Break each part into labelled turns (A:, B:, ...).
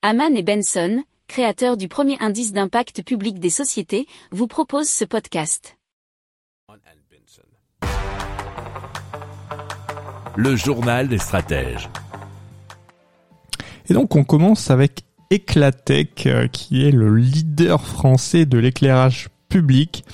A: Haman et Benson, créateurs du premier indice d'impact public des sociétés, vous proposent ce podcast.
B: Le journal des stratèges.
C: Et donc on commence avec Eclatech, euh, qui est le leader français de l'éclairage public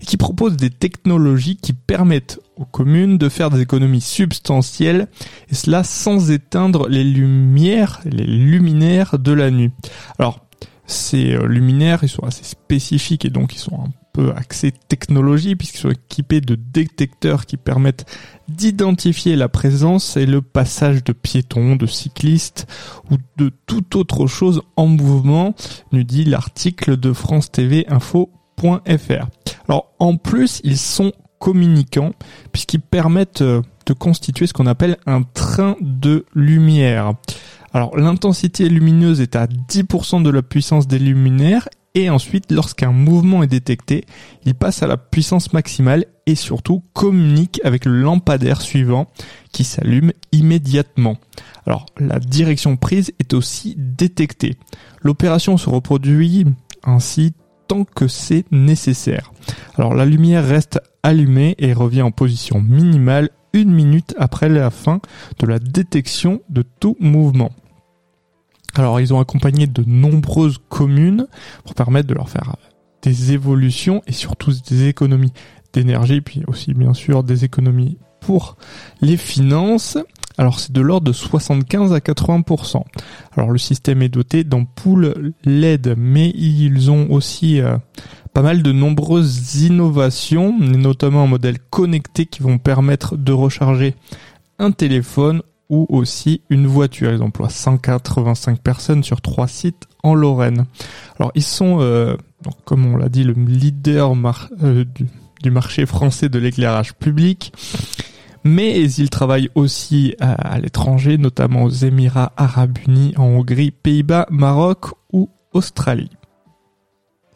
C: et qui propose des technologies qui permettent aux communes de faire des économies substantielles et cela sans éteindre les lumières, les luminaires de la nuit. Alors ces euh, luminaires, ils sont assez spécifiques et donc ils sont un peu axés technologie puisqu'ils sont équipés de détecteurs qui permettent d'identifier la présence et le passage de piétons, de cyclistes ou de toute autre chose en mouvement, nous dit l'article de France TV Info.fr. Alors en plus, ils sont communicants puisqu'ils permettent euh, de constituer ce qu'on appelle un train de lumière. Alors l'intensité lumineuse est à 10% de la puissance des luminaires et ensuite lorsqu'un mouvement est détecté, il passe à la puissance maximale et surtout communique avec le lampadaire suivant qui s'allume immédiatement. Alors la direction prise est aussi détectée. L'opération se reproduit ainsi tant que c'est nécessaire. Alors la lumière reste allumée et revient en position minimale une minute après la fin de la détection de tout mouvement. Alors ils ont accompagné de nombreuses communes pour permettre de leur faire des évolutions et surtout des économies d'énergie, puis aussi bien sûr des économies pour les finances. Alors c'est de l'ordre de 75 à 80%. Alors le système est doté d'ampoules LED, mais ils ont aussi euh, pas mal de nombreuses innovations, notamment un modèle connecté qui vont permettre de recharger un téléphone ou aussi une voiture. Ils emploient 185 personnes sur trois sites en Lorraine. Alors ils sont, euh, comme on l'a dit, le leader euh, du, marché français de l'éclairage public. Mais ils travaillent aussi à l'étranger, notamment aux Émirats arabes unis, en Hongrie, Pays-Bas, Maroc ou Australie.